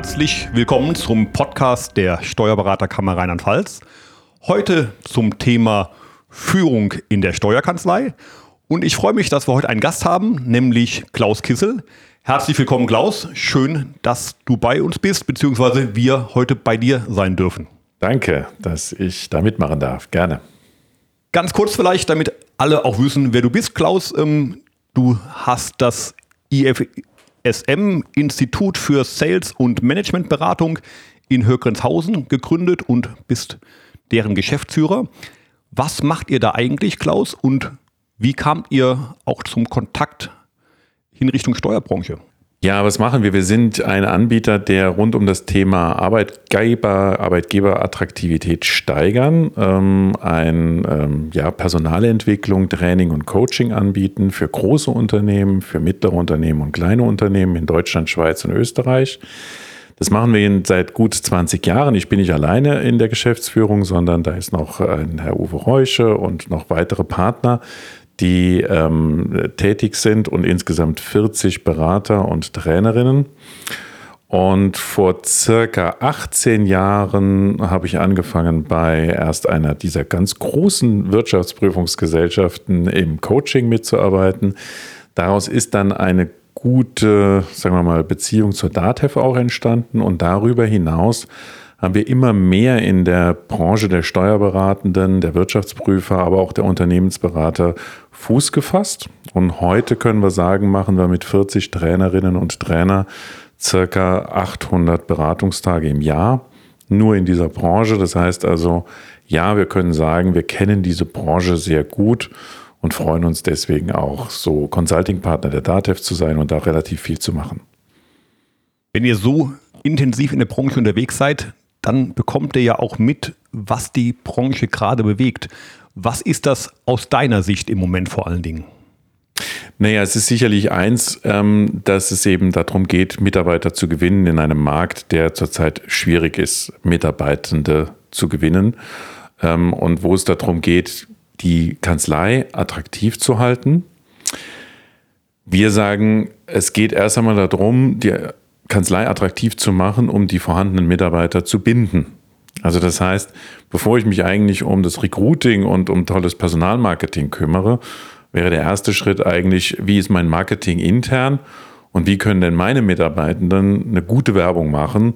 Herzlich willkommen zum Podcast der Steuerberaterkammer Rheinland-Pfalz. Heute zum Thema Führung in der Steuerkanzlei. Und ich freue mich, dass wir heute einen Gast haben, nämlich Klaus Kissel. Herzlich willkommen, Klaus. Schön, dass du bei uns bist, beziehungsweise wir heute bei dir sein dürfen. Danke, dass ich da mitmachen darf. Gerne. Ganz kurz vielleicht, damit alle auch wissen, wer du bist, Klaus. Ähm, du hast das IFSM Institut für Sales und Managementberatung in Höckrenshausen gegründet und bist deren Geschäftsführer. Was macht ihr da eigentlich, Klaus? Und wie kamt ihr auch zum Kontakt in Richtung Steuerbranche? Ja, was machen wir? Wir sind ein Anbieter, der rund um das Thema Arbeitgeber, Arbeitgeberattraktivität steigern, ähm, ein ähm, ja, Personalentwicklung, Training und Coaching anbieten für große Unternehmen, für mittlere Unternehmen und kleine Unternehmen in Deutschland, Schweiz und Österreich. Das machen wir seit gut 20 Jahren. Ich bin nicht alleine in der Geschäftsführung, sondern da ist noch ein Herr Uwe Reusche und noch weitere Partner, die ähm, tätig sind und insgesamt 40 Berater und Trainerinnen. Und vor circa 18 Jahren habe ich angefangen bei erst einer dieser ganz großen Wirtschaftsprüfungsgesellschaften im Coaching mitzuarbeiten. Daraus ist dann eine gute, sagen wir mal, Beziehung zur DATEV auch entstanden und darüber hinaus haben wir immer mehr in der Branche der Steuerberatenden, der Wirtschaftsprüfer, aber auch der Unternehmensberater Fuß gefasst. Und heute können wir sagen, machen wir mit 40 Trainerinnen und Trainer circa 800 Beratungstage im Jahr nur in dieser Branche. Das heißt also, ja, wir können sagen, wir kennen diese Branche sehr gut und freuen uns deswegen auch, so Consulting-Partner der DATEV zu sein und da relativ viel zu machen. Wenn ihr so intensiv in der Branche unterwegs seid, dann bekommt ihr ja auch mit, was die Branche gerade bewegt. Was ist das aus deiner Sicht im Moment vor allen Dingen? Naja, es ist sicherlich eins, ähm, dass es eben darum geht, Mitarbeiter zu gewinnen in einem Markt, der zurzeit schwierig ist, Mitarbeitende zu gewinnen. Ähm, und wo es darum geht, die Kanzlei attraktiv zu halten. Wir sagen, es geht erst einmal darum, die Kanzlei attraktiv zu machen, um die vorhandenen Mitarbeiter zu binden. Also das heißt, bevor ich mich eigentlich um das Recruiting und um tolles Personalmarketing kümmere, wäre der erste Schritt eigentlich, wie ist mein Marketing intern und wie können denn meine Mitarbeitenden eine gute Werbung machen,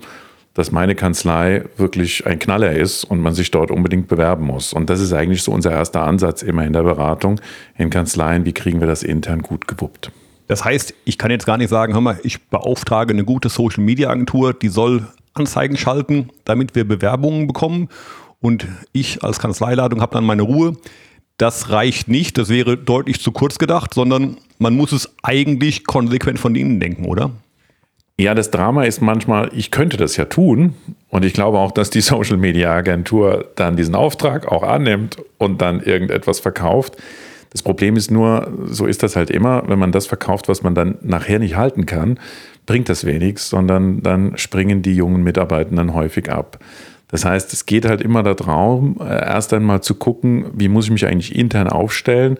dass meine Kanzlei wirklich ein Knaller ist und man sich dort unbedingt bewerben muss. Und das ist eigentlich so unser erster Ansatz immer in der Beratung in Kanzleien, wie kriegen wir das intern gut gewuppt. Das heißt, ich kann jetzt gar nicht sagen, hör mal, ich beauftrage eine gute Social Media Agentur, die soll Anzeigen schalten, damit wir Bewerbungen bekommen. Und ich als Kanzleileitung habe dann meine Ruhe. Das reicht nicht, das wäre deutlich zu kurz gedacht, sondern man muss es eigentlich konsequent von innen denken, oder? Ja, das Drama ist manchmal, ich könnte das ja tun. Und ich glaube auch, dass die Social Media Agentur dann diesen Auftrag auch annimmt und dann irgendetwas verkauft. Das Problem ist nur, so ist das halt immer, wenn man das verkauft, was man dann nachher nicht halten kann, bringt das wenig, sondern dann springen die jungen Mitarbeitenden häufig ab. Das heißt, es geht halt immer darum, äh, erst einmal zu gucken, wie muss ich mich eigentlich intern aufstellen.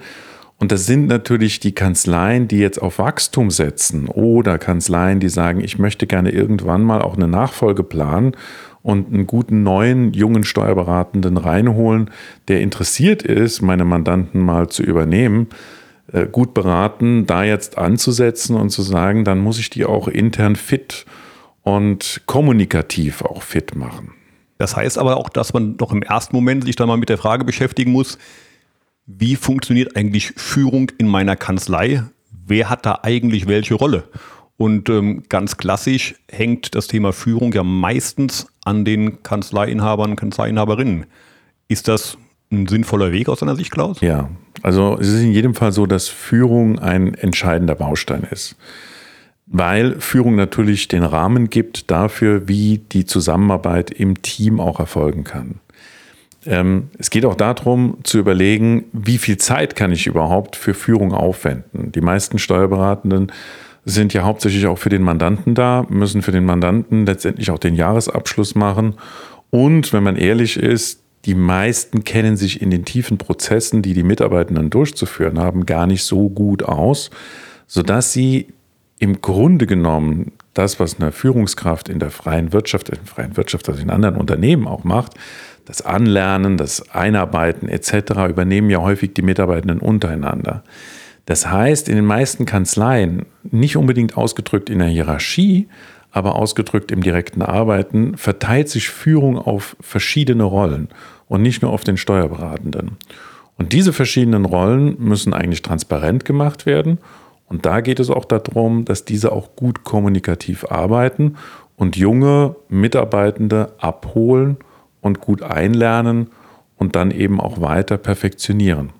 Und das sind natürlich die Kanzleien, die jetzt auf Wachstum setzen oder Kanzleien, die sagen, ich möchte gerne irgendwann mal auch eine Nachfolge planen und einen guten neuen jungen Steuerberatenden reinholen, der interessiert ist, meine Mandanten mal zu übernehmen, äh, gut beraten, da jetzt anzusetzen und zu sagen, dann muss ich die auch intern fit und kommunikativ auch fit machen. Das heißt aber auch, dass man doch im ersten Moment sich dann mal mit der Frage beschäftigen muss, wie funktioniert eigentlich Führung in meiner Kanzlei? Wer hat da eigentlich welche Rolle? Und ähm, ganz klassisch hängt das Thema Führung ja meistens an den Kanzleiinhabern, Kanzleiinhaberinnen. Ist das ein sinnvoller Weg aus deiner Sicht, Klaus? Ja, also es ist in jedem Fall so, dass Führung ein entscheidender Baustein ist. Weil Führung natürlich den Rahmen gibt dafür, wie die Zusammenarbeit im Team auch erfolgen kann. Ähm, es geht auch darum zu überlegen, wie viel Zeit kann ich überhaupt für Führung aufwenden. Die meisten Steuerberatenden sind ja hauptsächlich auch für den Mandanten da, müssen für den Mandanten letztendlich auch den Jahresabschluss machen. Und wenn man ehrlich ist, die meisten kennen sich in den tiefen Prozessen, die die Mitarbeitenden durchzuführen haben, gar nicht so gut aus, sodass sie im Grunde genommen das, was eine Führungskraft in der freien Wirtschaft, in der freien Wirtschaft, also in anderen Unternehmen auch macht, das Anlernen, das Einarbeiten etc. übernehmen ja häufig die Mitarbeitenden untereinander. Das heißt, in den meisten Kanzleien, nicht unbedingt ausgedrückt in der Hierarchie, aber ausgedrückt im direkten Arbeiten, verteilt sich Führung auf verschiedene Rollen und nicht nur auf den Steuerberatenden. Und diese verschiedenen Rollen müssen eigentlich transparent gemacht werden. Und da geht es auch darum, dass diese auch gut kommunikativ arbeiten und junge Mitarbeitende abholen und gut einlernen und dann eben auch weiter perfektionieren.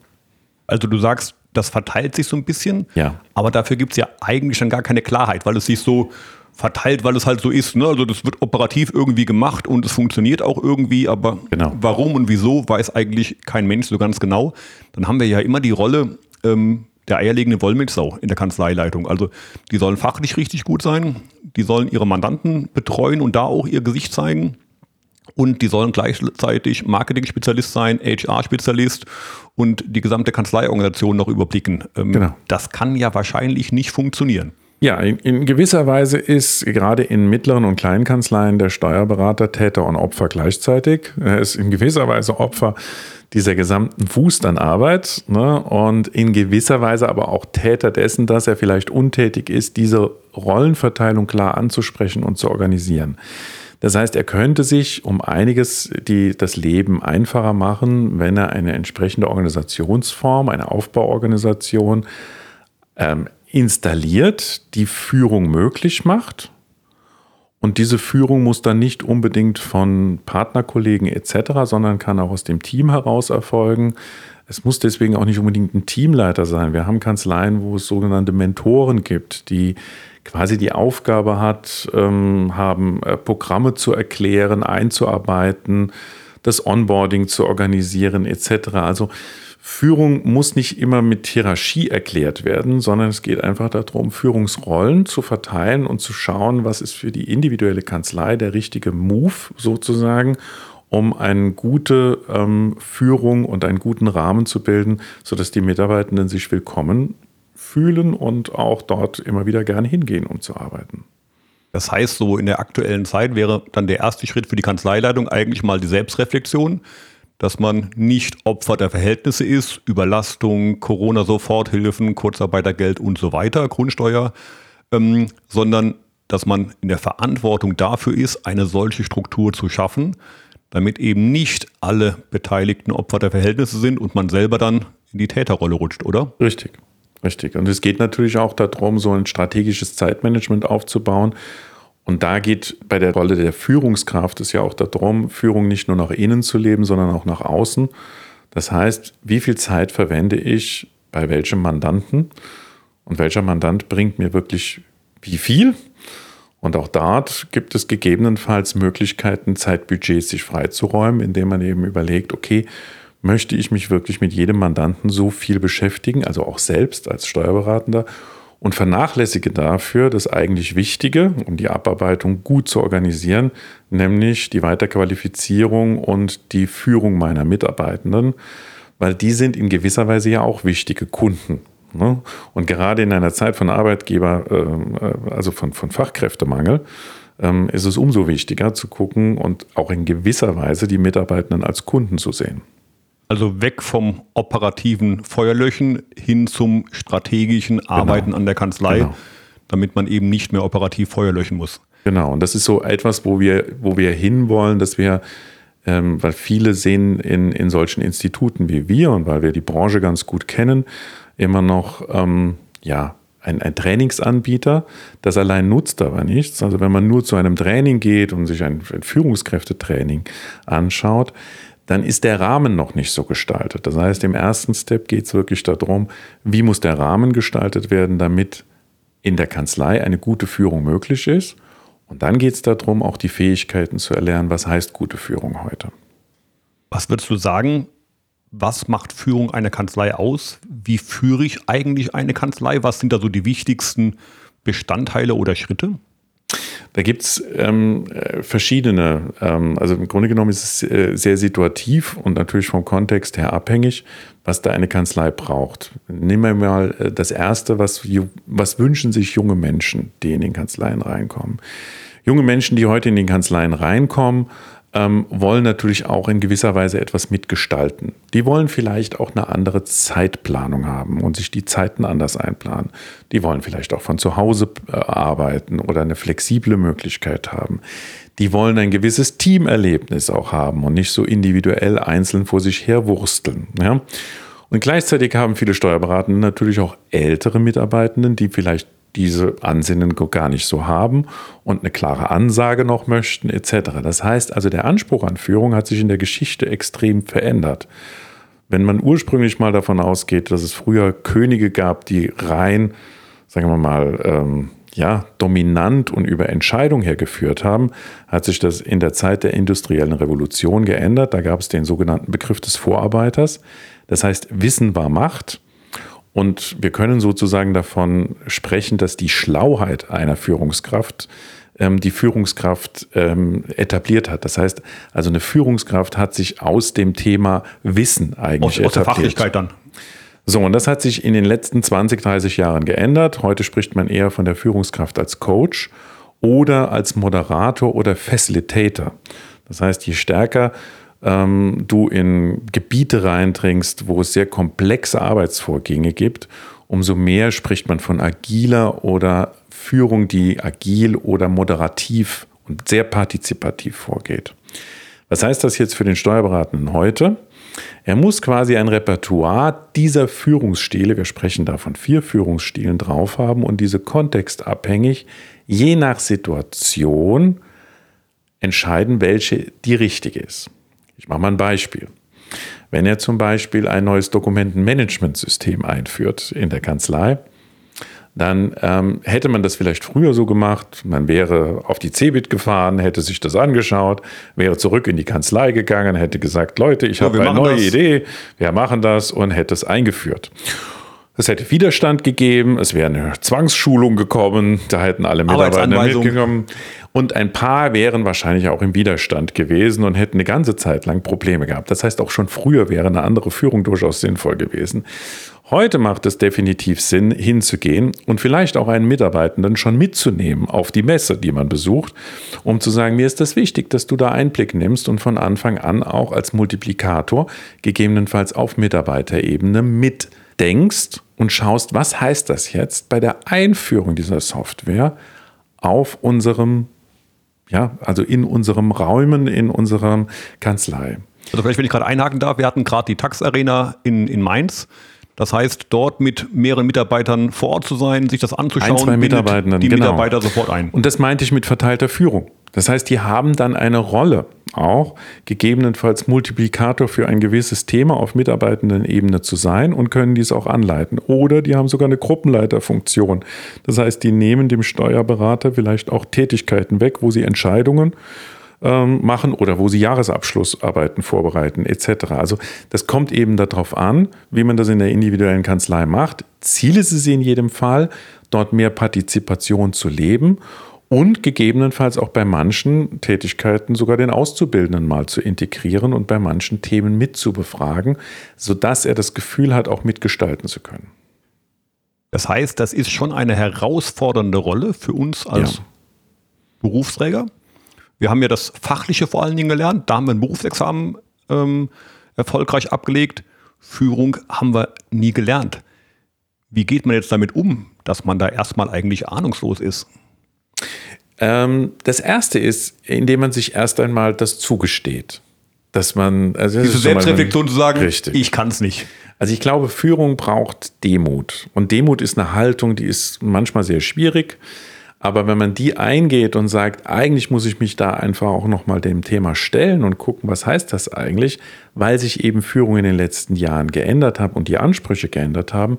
Also du sagst, das verteilt sich so ein bisschen, ja. aber dafür gibt es ja eigentlich schon gar keine Klarheit, weil es sich so verteilt, weil es halt so ist. Ne? Also das wird operativ irgendwie gemacht und es funktioniert auch irgendwie, aber genau. warum und wieso weiß eigentlich kein Mensch so ganz genau. Dann haben wir ja immer die Rolle ähm, der eierlegende Wollmilchsau in der Kanzleileitung. Also die sollen fachlich richtig gut sein, die sollen ihre Mandanten betreuen und da auch ihr Gesicht zeigen. Und die sollen gleichzeitig Marketing-Spezialist sein, HR-Spezialist und die gesamte Kanzleiorganisation noch überblicken. Ähm, genau. Das kann ja wahrscheinlich nicht funktionieren. Ja, in, in, gewisser Weise ist gerade in mittleren und kleinen Kanzleien der Steuerberater Täter und Opfer gleichzeitig. Er ist in gewisser Weise Opfer dieser gesamten Wust an Arbeit ne? und in gewisser Weise aber auch Täter dessen, dass er vielleicht untätig ist, diese Rollenverteilung klar anzusprechen und zu organisieren. Das heißt, er könnte sich um einiges die, das Leben einfacher machen, wenn er eine entsprechende Organisationsform, eine Aufbauorganisation ähm, installiert, die Führung möglich macht. Und diese Führung muss dann nicht unbedingt von Partnerkollegen etc., sondern kann auch aus dem Team heraus erfolgen. Es muss deswegen auch nicht unbedingt ein Teamleiter sein. Wir haben Kanzleien, wo es sogenannte Mentoren gibt, die quasi die Aufgabe hat, ähm, haben äh, Programme zu erklären, einzuarbeiten, das Onboarding zu organisieren etc. Also Führung muss nicht immer mit Hierarchie erklärt werden, sondern es geht einfach darum, Führungsrollen zu verteilen und zu schauen, was ist für die individuelle Kanzlei der richtige Move sozusagen, um eine gute ähm, Führung und einen guten Rahmen zu bilden, sodass die Mitarbeitenden sich willkommen fühlen und auch dort immer wieder gerne hingehen, um zu arbeiten. Das heißt, so in der aktuellen Zeit wäre dann der erste Schritt für die Kanzleileitung eigentlich mal die Selbstreflexion dass man nicht Opfer der Verhältnisse ist, Überlastung, Corona-Soforthilfen, Kurzarbeitergeld und so weiter, Grundsteuer, ähm, sondern dass man in der Verantwortung dafür ist, eine solche Struktur zu schaffen, damit eben nicht alle Beteiligten Opfer der Verhältnisse sind und man selber dann in die Täterrolle rutscht, oder? Richtig, richtig. Und es geht natürlich auch darum, so ein strategisches Zeitmanagement aufzubauen und da geht bei der Rolle der Führungskraft es ja auch darum, Führung nicht nur nach innen zu leben, sondern auch nach außen. Das heißt, wie viel Zeit verwende ich bei welchem Mandanten und welcher Mandant bringt mir wirklich wie viel? Und auch dort gibt es gegebenenfalls Möglichkeiten, Zeitbudgets sich freizuräumen, indem man eben überlegt, okay, möchte ich mich wirklich mit jedem Mandanten so viel beschäftigen, also auch selbst als Steuerberatender, und vernachlässige dafür das eigentlich Wichtige, um die Abarbeitung gut zu organisieren, nämlich die Weiterqualifizierung und die Führung meiner Mitarbeitenden, weil die sind in gewisser Weise ja auch wichtige Kunden. Ne? Und gerade in einer Zeit von Arbeitgeber, äh, also von, von Fachkräftemangel, ähm, ist es umso wichtiger zu gucken und auch in gewisser Weise die Mitarbeitenden als Kunden zu sehen. Also weg vom operativen Feuerlöschen hin zum strategischen genau. Arbeiten genau. an der Kanzlei, genau. damit man eben nicht mehr operativ Feuer löschen muss. Genau, und das ist so etwas, wo wir, wo wir hinwollen, dass wir, ähm, weil viele sehen in, in solchen Instituten wie wir und weil wir die Branche ganz gut kennen, immer noch, ähm, ja, ein, ein, Trainingsanbieter, das allein nutzt aber nichts. Also wenn man nur zu einem Training geht und sich ein, ein Führungskräftetraining anschaut, dann ist der Rahmen noch nicht so gestaltet. Das heißt, im ersten Step geht es wirklich darum, wie muss der Rahmen gestaltet werden, damit in der Kanzlei eine gute Führung möglich ist. Und dann geht es darum, auch die Fähigkeiten zu erlernen, was heißt gute Führung heute. Was würdest du sagen, was macht Führung einer Kanzlei aus? Wie führe ich eigentlich eine Kanzlei? Was sind da so die wichtigsten Bestandteile oder Schritte? Da gibt es ähm, äh, verschiedene, ähm, also im Grunde genommen ist es äh, sehr situativ und natürlich vom Kontext her abhängig, was da eine Kanzlei braucht. Nehmen wir mal äh, das Erste, was, was wünschen sich junge Menschen, die in den Kanzleien reinkommen. Junge Menschen, die heute in den Kanzleien reinkommen, ähm, wollen natürlich auch in gewisser Weise etwas mitgestalten. Die wollen vielleicht auch eine andere Zeitplanung haben und sich die Zeiten anders einplanen. Die wollen vielleicht auch von zu Hause äh, arbeiten oder eine flexible Möglichkeit haben. Die wollen ein gewisses Teamerlebnis auch haben und nicht so individuell einzeln vor sich herwursteln. Ja? Und gleichzeitig haben viele Steuerberatende natürlich auch ältere Mitarbeitenden, die vielleicht diese Ansinnen gar nicht so haben und eine klare Ansage noch möchten etc. Das heißt also, der Anspruch an Führung hat sich in der Geschichte extrem verändert. Wenn man ursprünglich mal davon ausgeht, dass es früher Könige gab, die rein, sagen wir mal, ähm, ja, dominant und über Entscheidung hergeführt haben, hat sich das in der Zeit der industriellen Revolution geändert. Da gab es den sogenannten Begriff des Vorarbeiters. Das heißt, Wissen war Macht und wir können sozusagen davon sprechen, dass die Schlauheit einer Führungskraft ähm, die Führungskraft ähm, etabliert hat. Das heißt, also eine Führungskraft hat sich aus dem Thema Wissen eigentlich aus, etabliert. Aus der Fachlichkeit dann. So, und das hat sich in den letzten 20, 30 Jahren geändert. Heute spricht man eher von der Führungskraft als Coach oder als Moderator oder Facilitator. Das heißt, je stärker ähm, du in Gebiete reindringst, wo es sehr komplexe Arbeitsvorgänge gibt, umso mehr spricht man von agiler oder Führung, die agil oder moderativ und sehr partizipativ vorgeht. Was heißt das jetzt für den Steuerberatenden heute? Er muss quasi ein Repertoire dieser Führungsstile, wir sprechen da von vier Führungsstilen drauf haben und diese kontextabhängig je nach Situation entscheiden, welche die richtige ist. Ich mache mal ein Beispiel. Wenn er zum Beispiel ein neues Dokumentenmanagementsystem einführt in der Kanzlei, dann ähm, hätte man das vielleicht früher so gemacht. Man wäre auf die Cebit gefahren, hätte sich das angeschaut, wäre zurück in die Kanzlei gegangen, hätte gesagt, Leute, ich ja, habe eine neue das. Idee, wir machen das und hätte es eingeführt. Es hätte Widerstand gegeben, es wäre eine Zwangsschulung gekommen, da hätten alle Mitarbeiter mitgekommen. Und ein paar wären wahrscheinlich auch im Widerstand gewesen und hätten eine ganze Zeit lang Probleme gehabt. Das heißt, auch schon früher wäre eine andere Führung durchaus sinnvoll gewesen. Heute macht es definitiv Sinn, hinzugehen und vielleicht auch einen Mitarbeitenden schon mitzunehmen auf die Messe, die man besucht, um zu sagen, mir ist das wichtig, dass du da Einblick nimmst und von Anfang an auch als Multiplikator, gegebenenfalls auf Mitarbeiterebene mit denkst und schaust, was heißt das jetzt bei der Einführung dieser Software auf unserem, ja, also in unserem Räumen, in unserer Kanzlei. Also vielleicht, wenn ich gerade einhaken darf, wir hatten gerade die Tax Arena in, in Mainz. Das heißt, dort mit mehreren Mitarbeitern vor Ort zu sein, sich das anzuschauen, ein, zwei Mitarbeitenden, die genau. Mitarbeiter sofort ein. Und das meinte ich mit verteilter Führung. Das heißt, die haben dann eine Rolle auch, gegebenenfalls Multiplikator für ein gewisses Thema auf mitarbeitenden Ebene zu sein und können dies auch anleiten. Oder die haben sogar eine Gruppenleiterfunktion. Das heißt, die nehmen dem Steuerberater vielleicht auch Tätigkeiten weg, wo sie Entscheidungen ähm, machen oder wo sie Jahresabschlussarbeiten vorbereiten etc. Also das kommt eben darauf an, wie man das in der individuellen Kanzlei macht. Ziel ist es in jedem Fall, dort mehr Partizipation zu leben und gegebenenfalls auch bei manchen Tätigkeiten sogar den Auszubildenden mal zu integrieren und bei manchen Themen mitzubefragen, sodass er das Gefühl hat, auch mitgestalten zu können. Das heißt, das ist schon eine herausfordernde Rolle für uns als ja. Berufsträger. Wir haben ja das Fachliche vor allen Dingen gelernt, da haben wir ein Berufsexamen ähm, erfolgreich abgelegt. Führung haben wir nie gelernt. Wie geht man jetzt damit um, dass man da erstmal eigentlich ahnungslos ist? Ähm, das erste ist, indem man sich erst einmal das zugesteht. Dass man, also Diese Selbstreflexion zu sagen, richtig. ich kann es nicht. Also ich glaube, Führung braucht Demut. Und Demut ist eine Haltung, die ist manchmal sehr schwierig. Aber wenn man die eingeht und sagt, eigentlich muss ich mich da einfach auch nochmal dem Thema stellen und gucken, was heißt das eigentlich, weil sich eben Führung in den letzten Jahren geändert hat und die Ansprüche geändert haben,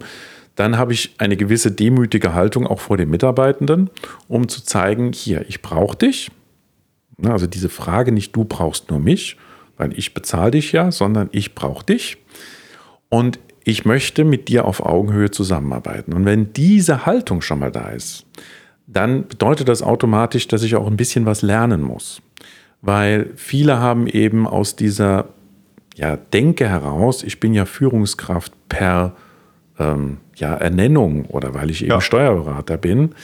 dann habe ich eine gewisse demütige Haltung auch vor den Mitarbeitenden, um zu zeigen, hier, ich brauche dich. Also diese Frage nicht, du brauchst nur mich, weil ich bezahle dich ja, sondern ich brauche dich. Und ich möchte mit dir auf Augenhöhe zusammenarbeiten. Und wenn diese Haltung schon mal da ist, dann bedeutet das automatisch, dass ich auch ein bisschen was lernen muss. Weil viele haben eben aus dieser ja, Denke heraus, ich bin ja Führungskraft per ähm, ja, Ernennung oder weil ich eben ja. Steuerberater bin,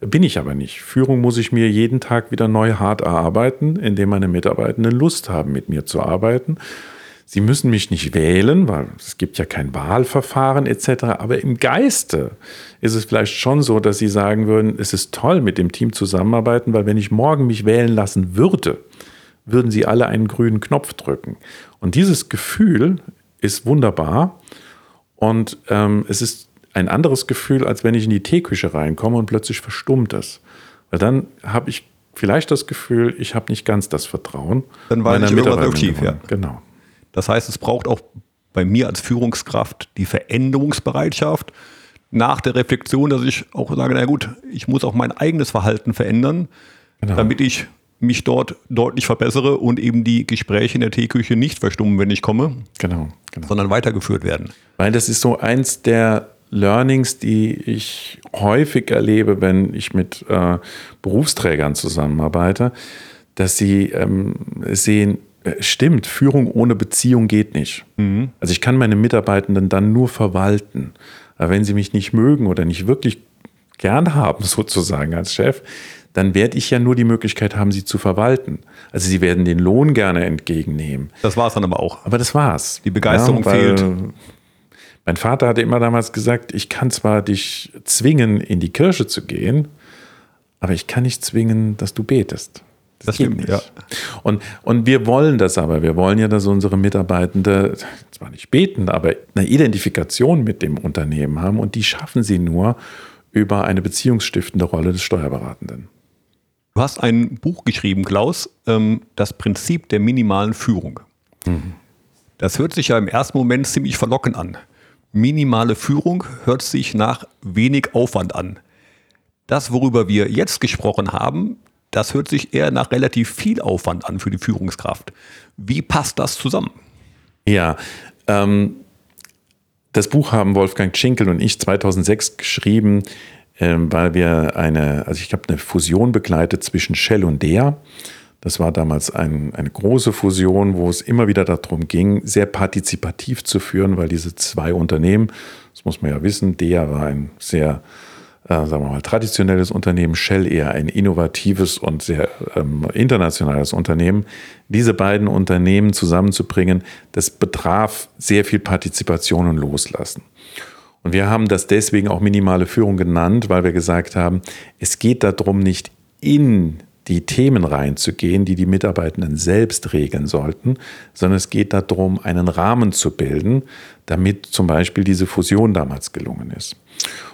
bin ich aber nicht. Führung muss ich mir jeden Tag wieder neu hart erarbeiten, indem meine Mitarbeitenden Lust haben, mit mir zu arbeiten. Sie müssen mich nicht wählen, weil es gibt ja kein Wahlverfahren etc. Aber im Geiste ist es vielleicht schon so, dass Sie sagen würden, es ist toll, mit dem Team zusammenarbeiten, weil wenn ich morgen mich wählen lassen würde, würden Sie alle einen grünen Knopf drücken. Und dieses Gefühl ist wunderbar und ähm, es ist ein anderes Gefühl, als wenn ich in die Teeküche reinkomme und plötzlich verstummt es. Weil dann habe ich vielleicht das Gefühl, ich habe nicht ganz das Vertrauen. Dann war ich irgendwas schief, ja. Genau. Das heißt, es braucht auch bei mir als Führungskraft die Veränderungsbereitschaft nach der Reflexion, dass ich auch sage, na gut, ich muss auch mein eigenes Verhalten verändern, genau. damit ich mich dort deutlich verbessere und eben die Gespräche in der Teeküche nicht verstummen, wenn ich komme, genau, genau. sondern weitergeführt werden. Weil das ist so eins der Learnings, die ich häufig erlebe, wenn ich mit äh, Berufsträgern zusammenarbeite, dass sie ähm, sehen, äh, stimmt, Führung ohne Beziehung geht nicht. Mhm. Also ich kann meine Mitarbeitenden dann nur verwalten. Aber wenn sie mich nicht mögen oder nicht wirklich gern haben, sozusagen als Chef, dann werde ich ja nur die Möglichkeit haben, sie zu verwalten. Also sie werden den Lohn gerne entgegennehmen. Das war es dann aber auch. Aber das war's. Die Begeisterung ja, fehlt. Mein Vater hatte immer damals gesagt, ich kann zwar dich zwingen, in die Kirche zu gehen, aber ich kann nicht zwingen, dass du betest. Das, das stimmt, ja. Und, und wir wollen das aber. Wir wollen ja, dass unsere Mitarbeitende zwar nicht beten, aber eine Identifikation mit dem Unternehmen haben. Und die schaffen sie nur über eine beziehungsstiftende Rolle des Steuerberatenden. Du hast ein Buch geschrieben, Klaus, ähm, das Prinzip der minimalen Führung. Mhm. Das hört sich ja im ersten Moment ziemlich verlockend an. Minimale Führung hört sich nach wenig Aufwand an. Das, worüber wir jetzt gesprochen haben, das hört sich eher nach relativ viel Aufwand an für die Führungskraft. Wie passt das zusammen? Ja, ähm, das Buch haben Wolfgang Schinkel und ich 2006 geschrieben, weil wir eine, also ich habe eine Fusion begleitet zwischen Shell und DEA. Das war damals ein, eine große Fusion, wo es immer wieder darum ging, sehr partizipativ zu führen, weil diese zwei Unternehmen, das muss man ja wissen, DEA war ein sehr äh, sagen wir mal, traditionelles Unternehmen, Shell eher ein innovatives und sehr ähm, internationales Unternehmen. Diese beiden Unternehmen zusammenzubringen, das betraf sehr viel Partizipation und Loslassen. Und wir haben das deswegen auch minimale Führung genannt, weil wir gesagt haben, es geht darum, nicht in die Themen reinzugehen, die die Mitarbeitenden selbst regeln sollten, sondern es geht darum, einen Rahmen zu bilden, damit zum Beispiel diese Fusion damals gelungen ist.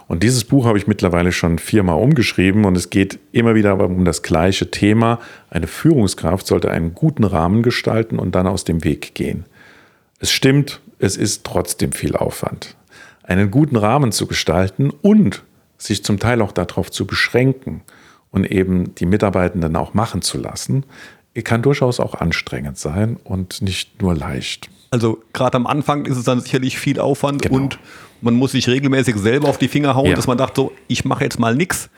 Und dieses Buch habe ich mittlerweile schon viermal umgeschrieben und es geht immer wieder um das gleiche Thema. Eine Führungskraft sollte einen guten Rahmen gestalten und dann aus dem Weg gehen. Es stimmt, es ist trotzdem viel Aufwand. Einen guten Rahmen zu gestalten und sich zum Teil auch darauf zu beschränken und eben die Mitarbeitenden auch machen zu lassen, kann durchaus auch anstrengend sein und nicht nur leicht. Also gerade am Anfang ist es dann sicherlich viel Aufwand genau. und man muss sich regelmäßig selber auf die Finger hauen, ja. dass man dachte, so, ich mache jetzt mal nichts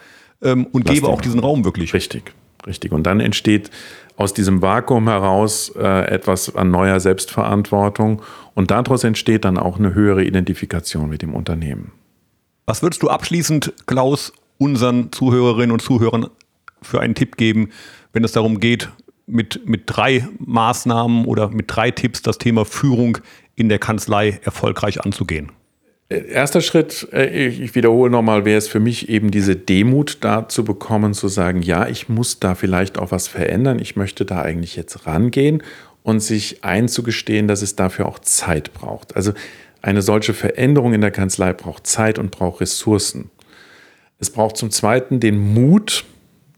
ähm, und Lass gebe auch diesen Raum wirklich. Richtig, richtig. Und dann entsteht aus diesem Vakuum heraus äh, etwas an neuer Selbstverantwortung und daraus entsteht dann auch eine höhere Identifikation mit dem Unternehmen. Was würdest du abschließend, Klaus, unseren Zuhörerinnen und Zuhörern für einen Tipp geben, wenn es darum geht, mit, mit drei Maßnahmen oder mit drei Tipps das Thema Führung in der Kanzlei erfolgreich anzugehen? Erster Schritt, äh, ich wiederhole nochmal, wäre es für mich eben diese Demut da zu bekommen, zu sagen, ja, ich muss da vielleicht auch was verändern, ich möchte da eigentlich jetzt rangehen und sich einzugestehen, dass es dafür auch Zeit braucht. Also eine solche Veränderung in der Kanzlei braucht Zeit und braucht Ressourcen. Es braucht zum Zweiten den Mut,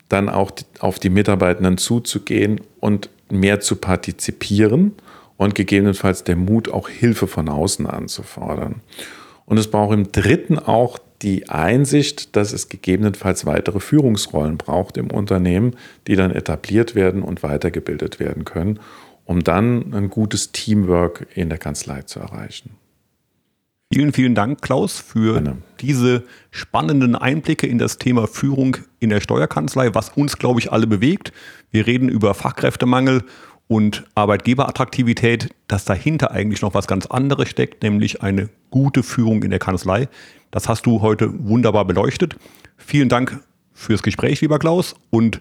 dann auch auf die Mitarbeitenden zuzugehen und mehr zu partizipieren und gegebenenfalls der Mut, auch Hilfe von außen anzufordern. Und es braucht im dritten auch die Einsicht, dass es gegebenenfalls weitere Führungsrollen braucht im Unternehmen, die dann etabliert werden und weitergebildet werden können, um dann ein gutes Teamwork in der Kanzlei zu erreichen. Vielen, vielen Dank, Klaus, für Gerne. diese spannenden Einblicke in das Thema Führung in der Steuerkanzlei, was uns, glaube ich, alle bewegt. Wir reden über Fachkräftemangel und Arbeitgeberattraktivität, dass dahinter eigentlich noch was ganz anderes steckt, nämlich eine gute Führung in der Kanzlei. Das hast du heute wunderbar beleuchtet. Vielen Dank fürs Gespräch, lieber Klaus, und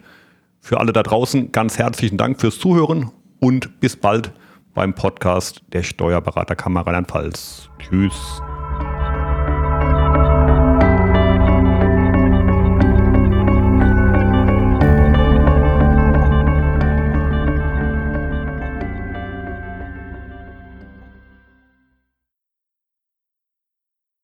für alle da draußen ganz herzlichen Dank fürs Zuhören und bis bald beim Podcast der Steuerberaterkammer Rheinland-Pfalz. Tschüss.